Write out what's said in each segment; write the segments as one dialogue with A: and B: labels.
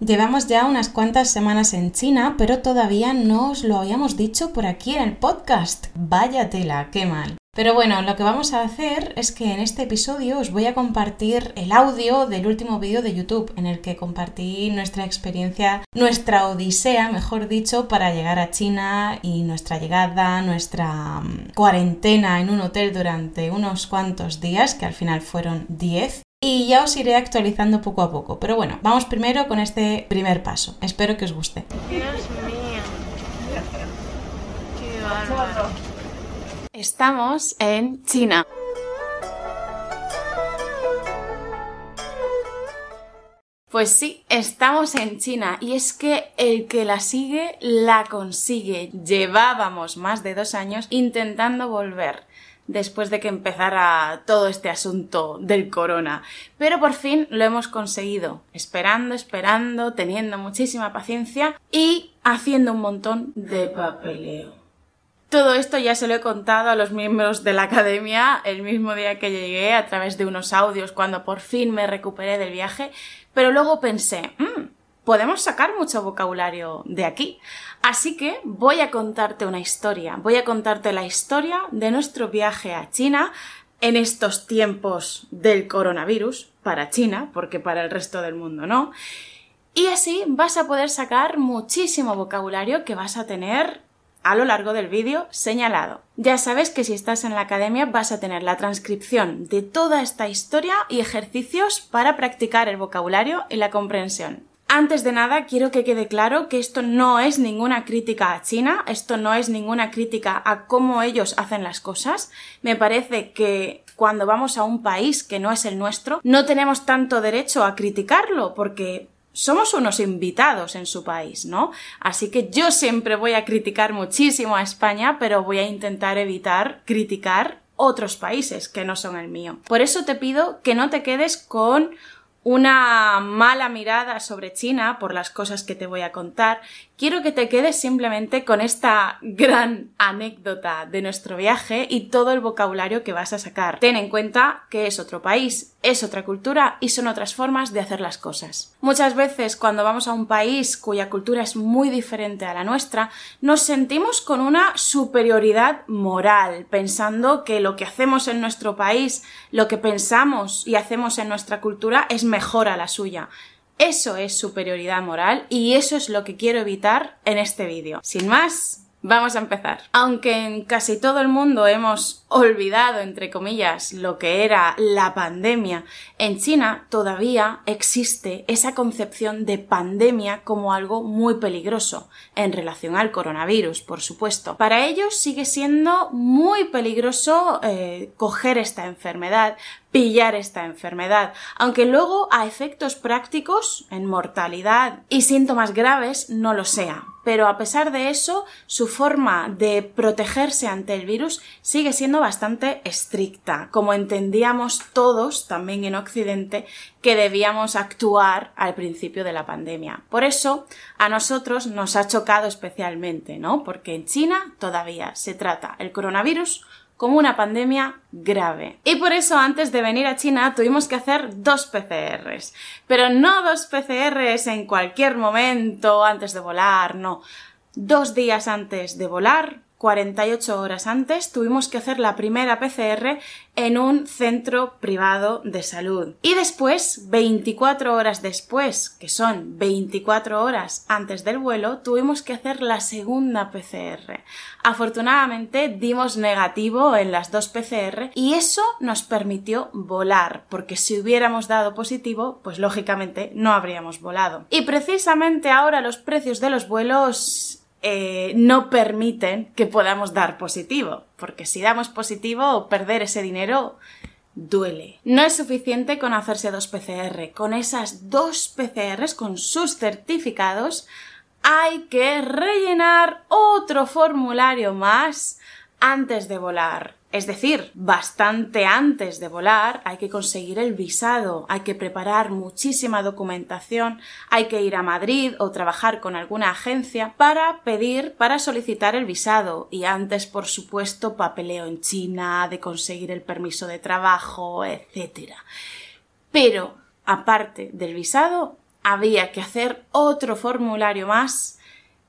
A: Llevamos ya unas cuantas semanas en China, pero todavía no os lo habíamos dicho por aquí en el podcast. Vaya tela, qué mal. Pero bueno, lo que vamos a hacer es que en este episodio os voy a compartir el audio del último vídeo de YouTube en el que compartí nuestra experiencia, nuestra odisea, mejor dicho, para llegar a China y nuestra llegada, nuestra mm, cuarentena en un hotel durante unos cuantos días, que al final fueron 10 y ya os iré actualizando poco a poco. Pero bueno, vamos primero con este primer paso. Espero que os guste.
B: Dios mío. Qué bárbaro.
C: Estamos en China. Pues sí, estamos en China y es que el que la sigue la consigue. Llevábamos más de dos años intentando volver después de que empezara todo este asunto del corona. Pero por fin lo hemos conseguido, esperando, esperando, teniendo muchísima paciencia y haciendo un montón de papeleo. Todo esto ya se lo he contado a los miembros de la academia el mismo día que llegué a través de unos audios cuando por fin me recuperé del viaje, pero luego pensé, mmm, podemos sacar mucho vocabulario de aquí. Así que voy a contarte una historia, voy a contarte la historia de nuestro viaje a China en estos tiempos del coronavirus, para China, porque para el resto del mundo no. Y así vas a poder sacar muchísimo vocabulario que vas a tener a lo largo del vídeo señalado. Ya sabes que si estás en la academia vas a tener la transcripción de toda esta historia y ejercicios para practicar el vocabulario y la comprensión. Antes de nada, quiero que quede claro que esto no es ninguna crítica a China, esto no es ninguna crítica a cómo ellos hacen las cosas. Me parece que cuando vamos a un país que no es el nuestro, no tenemos tanto derecho a criticarlo, porque somos unos invitados en su país, ¿no? Así que yo siempre voy a criticar muchísimo a España, pero voy a intentar evitar criticar otros países que no son el mío. Por eso te pido que no te quedes con una mala mirada sobre China por las cosas que te voy a contar, quiero que te quedes simplemente con esta gran anécdota de nuestro viaje y todo el vocabulario que vas a sacar. Ten en cuenta que es otro país, es otra cultura y son otras formas de hacer las cosas. Muchas veces cuando vamos a un país cuya cultura es muy diferente a la nuestra, nos sentimos con una superioridad moral, pensando que lo que hacemos en nuestro país, lo que pensamos y hacemos en nuestra cultura es mejor a la suya. Eso es superioridad moral y eso es lo que quiero evitar en este vídeo. Sin más, Vamos a empezar. Aunque en casi todo el mundo hemos olvidado, entre comillas, lo que era la pandemia, en China todavía existe esa concepción de pandemia como algo muy peligroso, en relación al coronavirus, por supuesto. Para ellos sigue siendo muy peligroso eh, coger esta enfermedad, pillar esta enfermedad, aunque luego a efectos prácticos, en mortalidad y síntomas graves, no lo sea. Pero a pesar de eso, su forma de protegerse ante el virus sigue siendo bastante estricta, como entendíamos todos, también en Occidente, que debíamos actuar al principio de la pandemia. Por eso, a nosotros nos ha chocado especialmente, ¿no? Porque en China todavía se trata el coronavirus como una pandemia grave. Y por eso antes de venir a China tuvimos que hacer dos PCRs. Pero no dos PCRs en cualquier momento antes de volar, no. Dos días antes de volar 48 horas antes tuvimos que hacer la primera PCR en un centro privado de salud. Y después, 24 horas después, que son 24 horas antes del vuelo, tuvimos que hacer la segunda PCR. Afortunadamente dimos negativo en las dos PCR y eso nos permitió volar, porque si hubiéramos dado positivo, pues lógicamente no habríamos volado. Y precisamente ahora los precios de los vuelos eh, no permiten que podamos dar positivo, porque si damos positivo, perder ese dinero duele. No es suficiente con hacerse dos PCR, con esas dos PCRs, con sus certificados, hay que rellenar otro formulario más antes de volar. Es decir, bastante antes de volar hay que conseguir el visado, hay que preparar muchísima documentación, hay que ir a Madrid o trabajar con alguna agencia para pedir, para solicitar el visado y antes, por supuesto, papeleo en China, de conseguir el permiso de trabajo, etc. Pero, aparte del visado, había que hacer otro formulario más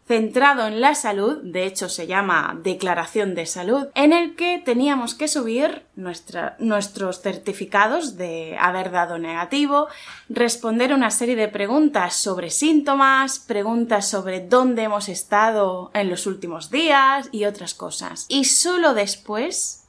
C: centrado en la salud, de hecho se llama Declaración de Salud, en el que teníamos que subir nuestros certificados de haber dado negativo, responder una serie de preguntas sobre síntomas, preguntas sobre dónde hemos estado en los últimos días y otras cosas. Y solo después,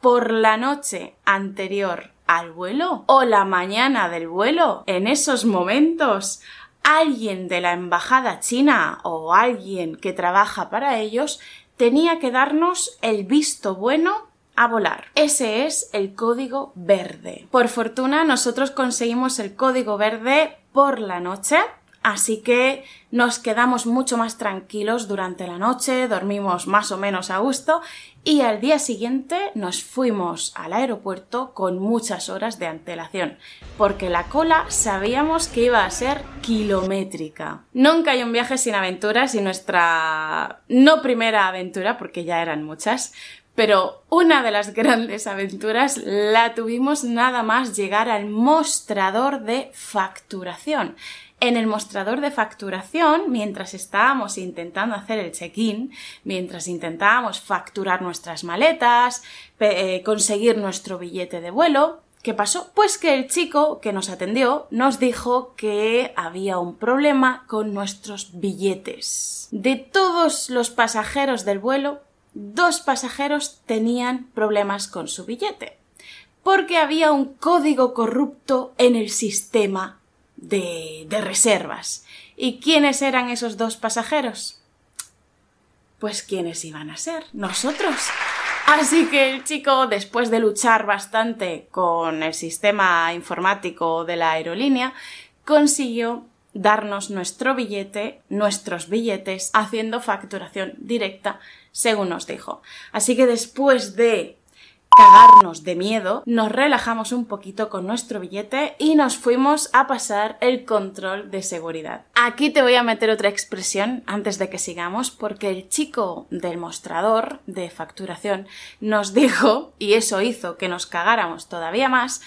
C: por la noche anterior al vuelo o la mañana del vuelo, en esos momentos, alguien de la embajada china o alguien que trabaja para ellos tenía que darnos el visto bueno a volar. Ese es el código verde. Por fortuna nosotros conseguimos el código verde por la noche Así que nos quedamos mucho más tranquilos durante la noche, dormimos más o menos a gusto y al día siguiente nos fuimos al aeropuerto con muchas horas de antelación, porque la cola sabíamos que iba a ser kilométrica. Nunca hay un viaje sin aventuras y nuestra no primera aventura, porque ya eran muchas, pero una de las grandes aventuras la tuvimos nada más llegar al mostrador de facturación en el mostrador de facturación, mientras estábamos intentando hacer el check-in, mientras intentábamos facturar nuestras maletas, eh, conseguir nuestro billete de vuelo, ¿Qué pasó? Pues que el chico que nos atendió nos dijo que había un problema con nuestros billetes. De todos los pasajeros del vuelo, dos pasajeros tenían problemas con su billete, porque había un código corrupto en el sistema de, reservas. ¿Y quiénes eran esos dos pasajeros? Pues quiénes iban a ser nosotros. Así que el chico, después de luchar bastante con el sistema informático de la aerolínea, consiguió darnos nuestro billete, nuestros billetes, haciendo facturación directa, según nos dijo. Así que después de cagarnos de miedo, nos relajamos un poquito con nuestro billete y nos fuimos a pasar el control de seguridad. Aquí te voy a meter otra expresión antes de que sigamos porque el chico del mostrador de facturación nos dijo, y eso hizo que nos cagáramos todavía más,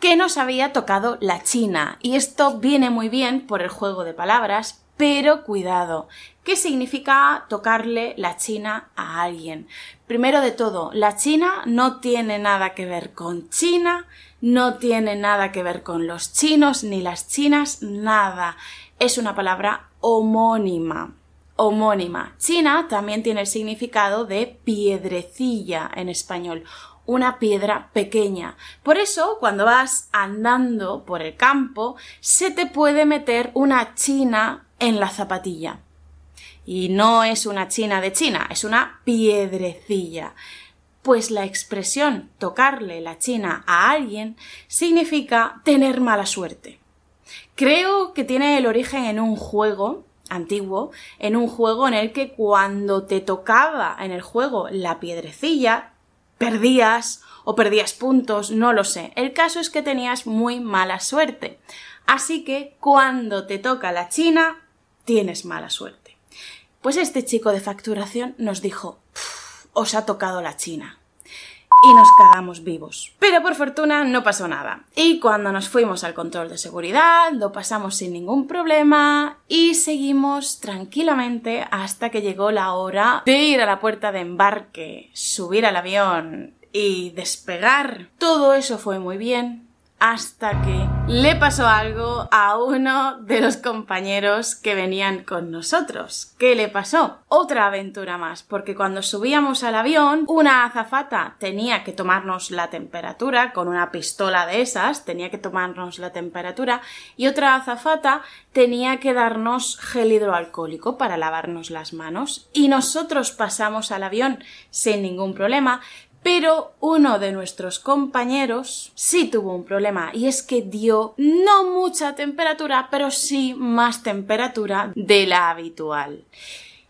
C: que nos había tocado la China. Y esto viene muy bien por el juego de palabras, pero cuidado, ¿qué significa tocarle la China a alguien? Primero de todo, la China no tiene nada que ver con China, no tiene nada que ver con los chinos ni las chinas, nada. Es una palabra homónima. Homónima. China también tiene el significado de piedrecilla en español una piedra pequeña. Por eso, cuando vas andando por el campo, se te puede meter una china en la zapatilla. Y no es una china de China, es una piedrecilla. Pues la expresión tocarle la china a alguien significa tener mala suerte. Creo que tiene el origen en un juego antiguo, en un juego en el que cuando te tocaba en el juego la piedrecilla, perdías o perdías puntos, no lo sé. El caso es que tenías muy mala suerte. Así que cuando te toca la china, tienes mala suerte. Pues este chico de facturación nos dijo, os ha tocado la China. Y nos cagamos vivos. Pero por fortuna no pasó nada. Y cuando nos fuimos al control de seguridad, lo pasamos sin ningún problema y seguimos tranquilamente hasta que llegó la hora de ir a la puerta de embarque, subir al avión y despegar. Todo eso fue muy bien, hasta que le pasó algo a uno de los compañeros que venían con nosotros. ¿Qué le pasó? Otra aventura más, porque cuando subíamos al avión, una azafata tenía que tomarnos la temperatura con una pistola de esas, tenía que tomarnos la temperatura, y otra azafata tenía que darnos gel hidroalcohólico para lavarnos las manos. Y nosotros pasamos al avión sin ningún problema, pero uno de nuestros compañeros sí tuvo un problema y es que dio no mucha temperatura, pero sí más temperatura de la habitual.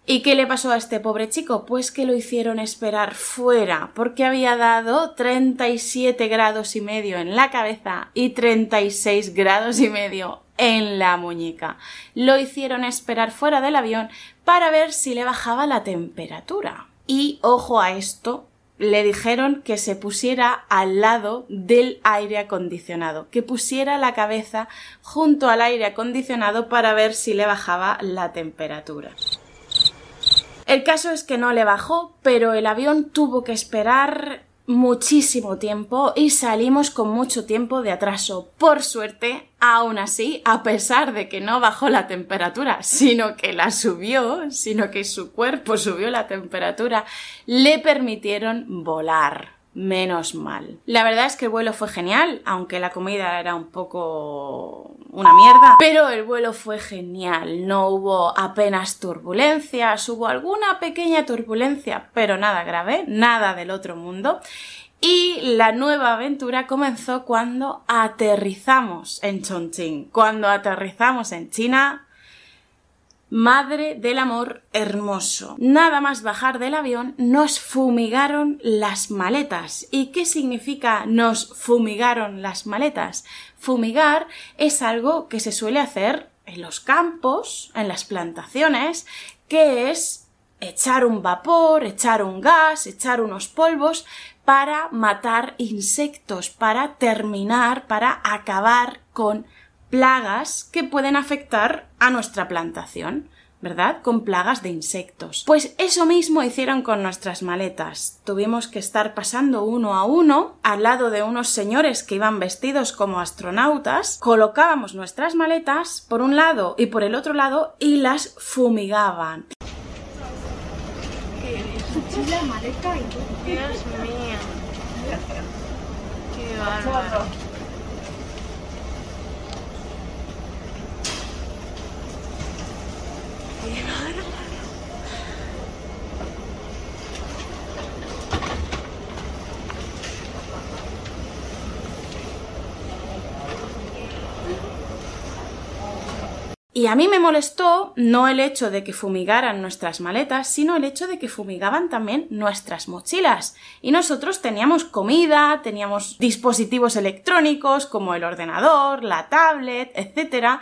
C: ¿Y qué le pasó a este pobre chico? Pues que lo hicieron esperar fuera, porque había dado 37 grados y medio en la cabeza y 36 grados y medio en la muñeca. Lo hicieron esperar fuera del avión para ver si le bajaba la temperatura. Y ojo a esto, le dijeron que se pusiera al lado del aire acondicionado, que pusiera la cabeza junto al aire acondicionado para ver si le bajaba la temperatura. El caso es que no le bajó, pero el avión tuvo que esperar muchísimo tiempo y salimos con mucho tiempo de atraso. Por suerte, aún así, a pesar de que no bajó la temperatura, sino que la subió, sino que su cuerpo subió la temperatura, le permitieron volar. Menos mal. La verdad es que el vuelo fue genial, aunque la comida era un poco una mierda, pero el vuelo fue genial. No hubo apenas turbulencias, hubo alguna pequeña turbulencia, pero nada grave, nada del otro mundo. Y la nueva aventura comenzó cuando aterrizamos en Chongqing. Cuando aterrizamos en China, Madre del amor hermoso. Nada más bajar del avión nos fumigaron las maletas. ¿Y qué significa nos fumigaron las maletas? Fumigar es algo que se suele hacer en los campos, en las plantaciones, que es echar un vapor, echar un gas, echar unos polvos para matar insectos, para terminar, para acabar con plagas que pueden afectar a nuestra plantación. ¿verdad? Con plagas de insectos. Pues eso mismo hicieron con nuestras maletas. Tuvimos que estar pasando uno a uno al lado de unos señores que iban vestidos como astronautas, colocábamos nuestras maletas por un lado y por el otro lado y las fumigaban.
B: Dios mío. Qué.
C: Y a mí me molestó no el hecho de que fumigaran nuestras maletas, sino el hecho de que fumigaban también nuestras mochilas. Y nosotros teníamos comida, teníamos dispositivos electrónicos como el ordenador, la tablet, etc.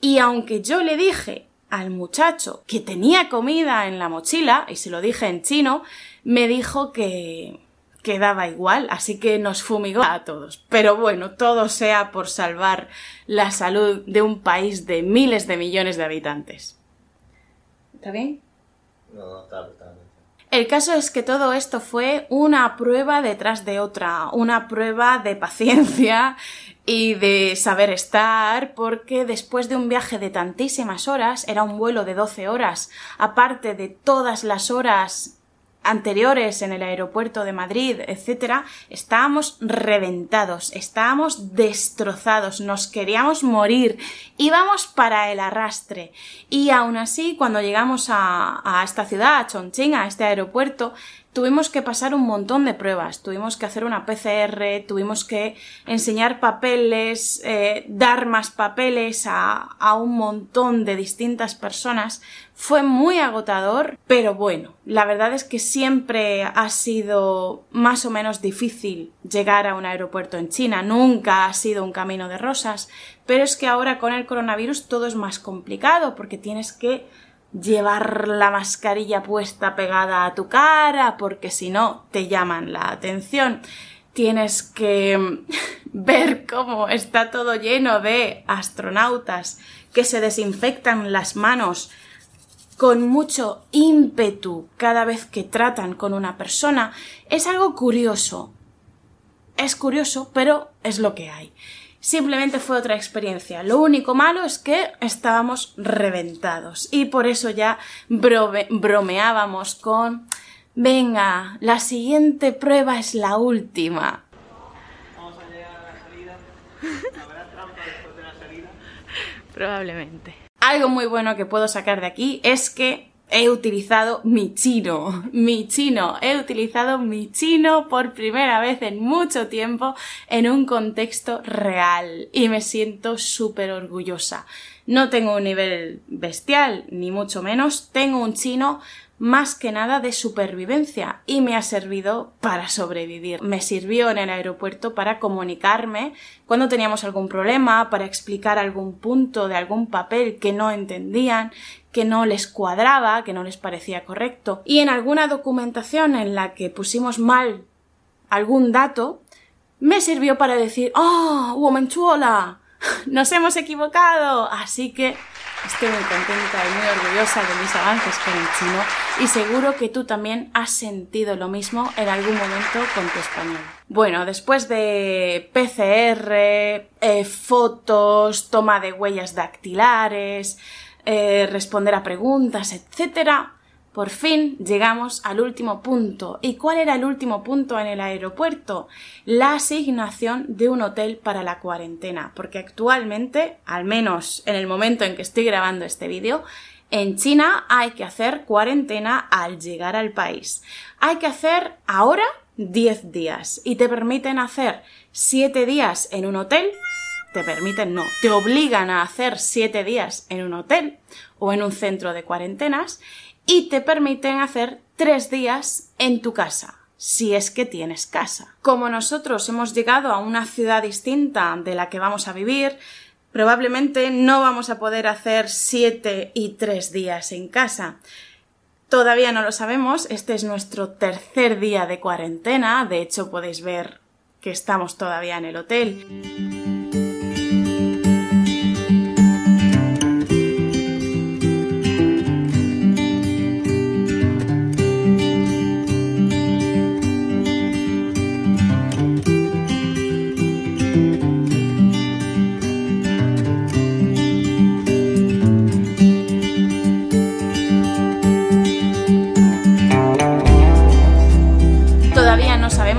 C: Y aunque yo le dije al muchacho que tenía comida en la mochila, y se lo dije en chino, me dijo que quedaba igual, así que nos fumigó a todos. Pero bueno, todo sea por salvar la salud de un país de miles de millones de habitantes. ¿Está bien?
D: No, no, está, está bien.
C: El caso es que todo esto fue una prueba detrás de otra, una prueba de paciencia y de saber estar, porque después de un viaje de tantísimas horas, era un vuelo de 12 horas, aparte de todas las horas anteriores en el aeropuerto de Madrid, etcétera, estábamos reventados, estábamos destrozados, nos queríamos morir, íbamos para el arrastre. Y aún así, cuando llegamos a, esta ciudad, a Chongqing, a este aeropuerto, tuvimos que pasar un montón de pruebas, tuvimos que hacer una PCR, tuvimos que enseñar papeles, eh, dar más papeles a un montón de distintas personas. Fue muy agotador, pero bueno, la verdad es que siempre ha sido más o menos difícil llegar a un aeropuerto en China, nunca ha sido un camino de rosas, pero es que ahora con el coronavirus todo es más complicado porque tienes que llevar la mascarilla puesta pegada a tu cara porque si no te llaman la atención. Tienes que ver cómo está todo lleno de astronautas que se desinfectan las manos con mucho ímpetu cada vez que tratan con una persona. Es algo curioso. Es curioso, pero es lo que hay. Simplemente fue otra experiencia. Lo único malo es que estábamos reventados y por eso ya brome- bromeábamos con venga, la siguiente prueba es la última.
D: Vamos a llegar a la salida. ¿Habrá trampa después de la salida?
C: Probablemente. Algo muy bueno que puedo sacar de aquí es que he utilizado mi chino, mi chino, he utilizado mi chino por primera vez en mucho tiempo en un contexto real y me siento súper orgullosa. No tengo un nivel bestial, ni mucho menos, tengo un chino más que nada de supervivencia y me ha servido para sobrevivir. Me sirvió en el aeropuerto para comunicarme cuando teníamos algún problema, para explicar algún punto de algún papel que no entendían, que no les cuadraba, que no les parecía correcto. Y en alguna documentación en la que pusimos mal algún dato, me sirvió para decir, ¡Oh, womanchuola! ¡Nos hemos equivocado! Así que Estoy muy contenta y muy orgullosa de mis avances con el chino y seguro que tú también has sentido lo mismo en algún momento con tu español. Bueno, después de PCR, eh, fotos, toma de huellas dactilares, eh, responder a preguntas, etcétera, por fin llegamos al último punto. ¿Y cuál era el último punto en el aeropuerto? La asignación de un hotel para la cuarentena, porque actualmente, al menos en el momento en que estoy grabando este vídeo, en China hay que hacer cuarentena al llegar al país. Hay que hacer ahora 10 días y te permiten hacer 7 días en un hotel. Te permiten, no, te obligan a hacer 7 días en un hotel o en un centro de cuarentenas y te permiten hacer tres días en tu casa, si es que tienes casa. Como nosotros hemos llegado a una ciudad distinta de la que vamos a vivir, probablemente no vamos a poder hacer siete y tres días en casa. Todavía no lo sabemos, este es nuestro tercer día de cuarentena, de hecho podéis ver que estamos todavía en el hotel.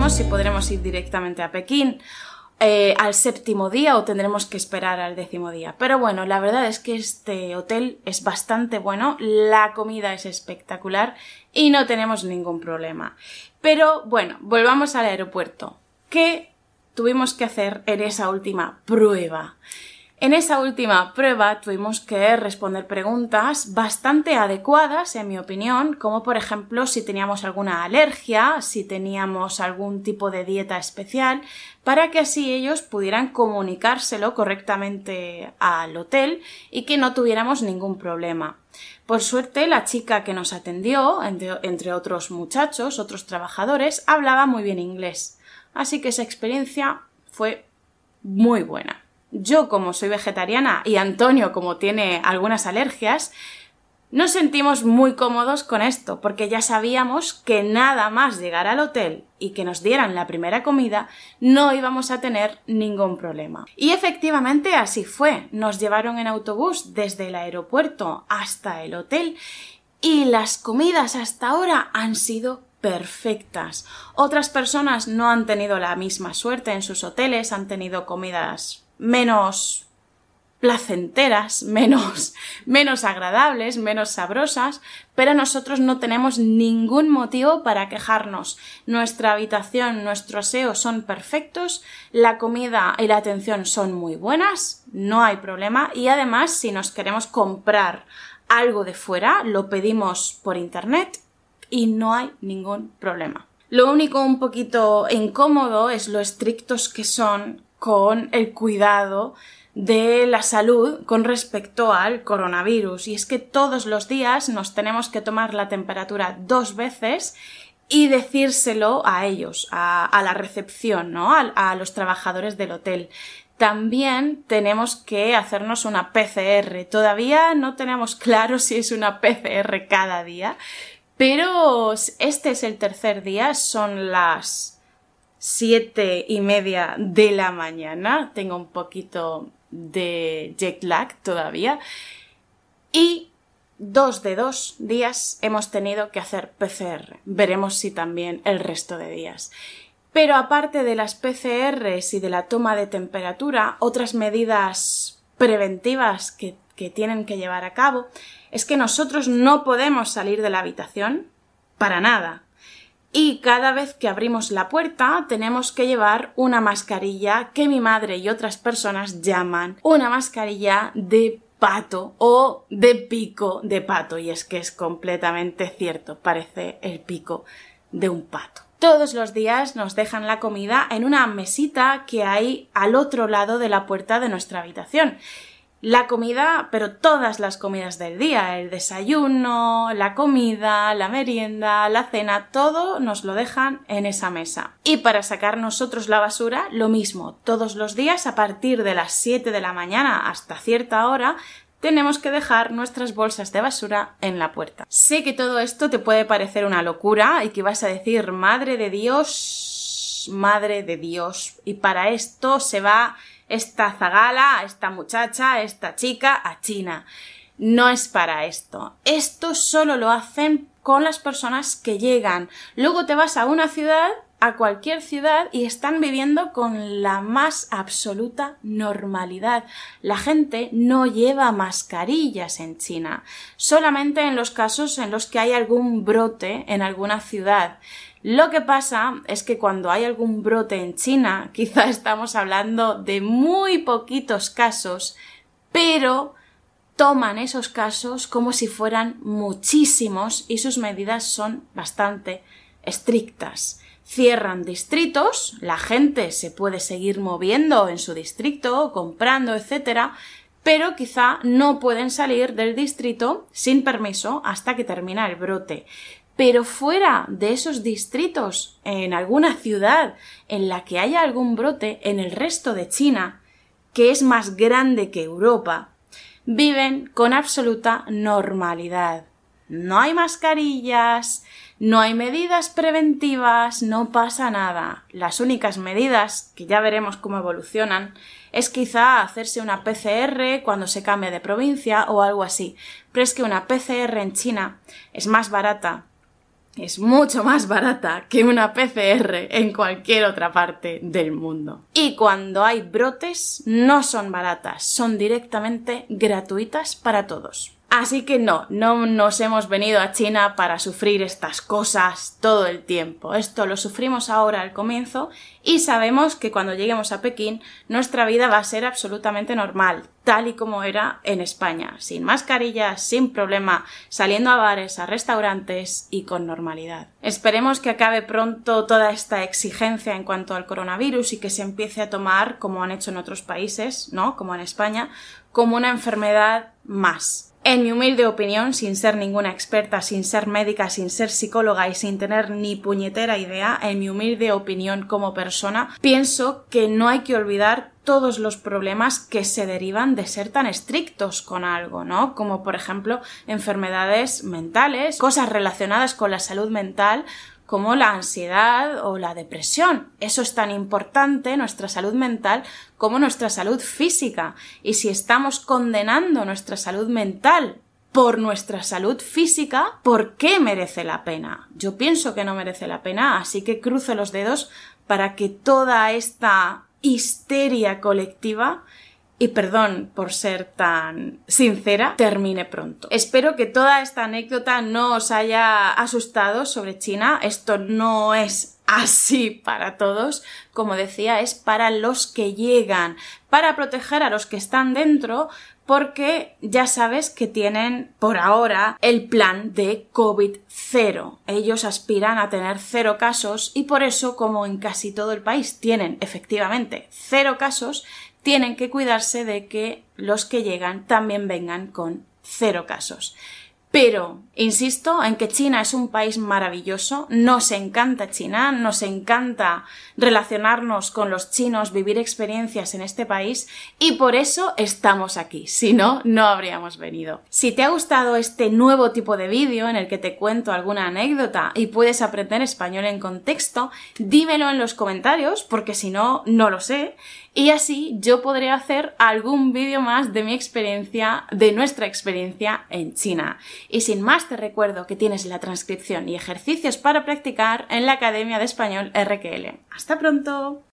C: Si podremos ir directamente a Pekín eh, al séptimo día o tendremos que esperar al décimo día. Pero bueno, la verdad es que este hotel es bastante bueno, la comida es espectacular y no tenemos ningún problema. Pero bueno, volvamos al aeropuerto. ¿Qué tuvimos que hacer en esa última prueba? En esa última prueba tuvimos que responder preguntas bastante adecuadas, en mi opinión, como por ejemplo si teníamos alguna alergia, si teníamos algún tipo de dieta especial, para que así ellos pudieran comunicárselo correctamente al hotel y que no tuviéramos ningún problema. Por suerte, la chica que nos atendió, entre, otros muchachos, otros trabajadores, hablaba muy bien inglés. Así que esa experiencia fue muy buena yo como soy vegetariana y Antonio como tiene algunas alergias, nos sentimos muy cómodos con esto, porque ya sabíamos que nada más llegar al hotel y que nos dieran la primera comida, no íbamos a tener ningún problema. Y efectivamente así fue. Nos llevaron en autobús desde el aeropuerto hasta el hotel y las comidas hasta ahora han sido perfectas. Otras personas no han tenido la misma suerte en sus hoteles, han tenido comidas menos placenteras, menos, menos agradables, menos sabrosas, pero nosotros no tenemos ningún motivo para quejarnos. Nuestra habitación, nuestro aseo son perfectos, la comida y la atención son muy buenas, no hay problema, y además si nos queremos comprar algo de fuera, lo pedimos por internet y no hay ningún problema. Lo único un poquito incómodo es lo estrictos que son con el cuidado de la salud con respecto al coronavirus. Y es que todos los días nos tenemos que tomar la temperatura dos veces y decírselo a ellos, a, la recepción, ¿no? a los trabajadores del hotel. También tenemos que hacernos una PCR. Todavía no tenemos claro si es una PCR cada día, pero este es el tercer día, son las siete y media de la mañana. Tengo un poquito de jet lag todavía. Y dos de dos días hemos tenido que hacer PCR. Veremos si también el resto de días. Pero aparte de las PCRs y de la toma de temperatura, otras medidas preventivas que, que tienen que llevar a cabo es que nosotros no podemos salir de la habitación para nada y cada vez que abrimos la puerta tenemos que llevar una mascarilla que mi madre y otras personas llaman una mascarilla de pato o de pico de pato. Y es que es completamente cierto, parece el pico de un pato. Todos los días nos dejan la comida en una mesita que hay al otro lado de la puerta de nuestra habitación la comida, pero todas las comidas del día, el desayuno, la comida, la merienda, la cena, todo nos lo dejan en esa mesa. Y para sacar nosotros la basura, lo mismo, todos los días a partir de las 7 de la mañana hasta cierta hora tenemos que dejar nuestras bolsas de basura en la puerta. Sé que todo esto te puede parecer una locura y que vas a decir, madre de Dios, madre de Dios, y para esto se va esta zagala, esta muchacha, esta chica a China. No es para esto. Esto solo lo hacen con las personas que llegan. Luego te vas a una ciudad, a cualquier ciudad, y están viviendo con la más absoluta normalidad. La gente no lleva mascarillas en China, solamente en los casos en los que hay algún brote en alguna ciudad. Lo que pasa es que cuando hay algún brote en China, quizá estamos hablando de muy poquitos casos, pero toman esos casos como si fueran muchísimos y sus medidas son bastante estrictas. Cierran distritos, la gente se puede seguir moviendo en su distrito, comprando, etcétera, pero quizá no pueden salir del distrito sin permiso hasta que termina el brote. Pero fuera de esos distritos, en alguna ciudad en la que haya algún brote en el resto de China, que es más grande que Europa, viven con absoluta normalidad. No hay mascarillas, no hay medidas preventivas, no pasa nada. Las únicas medidas, que ya veremos cómo evolucionan, es quizá hacerse una PCR cuando se cambie de provincia o algo así. Pero es que una PCR en China es más barata es mucho más barata que una PCR en cualquier otra parte del mundo. Y cuando hay brotes, no son baratas, son directamente gratuitas para todos. Así que no, no nos hemos venido a China para sufrir estas cosas todo el tiempo. Esto lo sufrimos ahora al comienzo y sabemos que cuando lleguemos a Pekín nuestra vida va a ser absolutamente normal, tal y como era en España, sin mascarillas, sin problema, saliendo a bares, a restaurantes y con normalidad. Esperemos que acabe pronto toda esta exigencia en cuanto al coronavirus y que se empiece a tomar, como han hecho en otros países, ¿no? Como en España, como una enfermedad más en mi humilde opinión, sin ser ninguna experta, sin ser médica, sin ser psicóloga y sin tener ni puñetera idea, en mi humilde opinión como persona, pienso que no hay que olvidar todos los problemas que se derivan de ser tan estrictos con algo, ¿no? Como por ejemplo enfermedades mentales, cosas relacionadas con la salud mental como la ansiedad o la depresión. Eso es tan importante, nuestra salud mental, como nuestra salud física. Y si estamos condenando nuestra salud mental por nuestra salud física, ¿por qué merece la pena? Yo pienso que no merece la pena, así que cruzo los dedos para que toda esta histeria colectiva y perdón por ser tan sincera, termine pronto. Espero que toda esta anécdota no os haya asustado sobre China. Esto no es así para todos. Como decía, es para los que llegan, para proteger a los que están dentro, porque ya sabes que tienen por ahora el plan de COVID cero. Ellos aspiran a tener cero casos y por eso, como en casi todo el país tienen efectivamente cero casos, tienen que cuidarse de que los que llegan también vengan con cero casos. Pero insisto en que China es un país maravilloso, nos encanta China, nos encanta relacionarnos con los chinos, vivir experiencias en este país y por eso estamos aquí, si no, no habríamos venido. Si te ha gustado este nuevo tipo de vídeo en el que te cuento alguna anécdota y puedes aprender español en contexto, dímelo en los comentarios porque si no, no lo sé y así yo podré hacer algún vídeo más de mi experiencia, de nuestra experiencia en China. Y sin más te recuerdo que tienes la transcripción y ejercicios para practicar en la Academia de Español RQL. ¡Hasta pronto!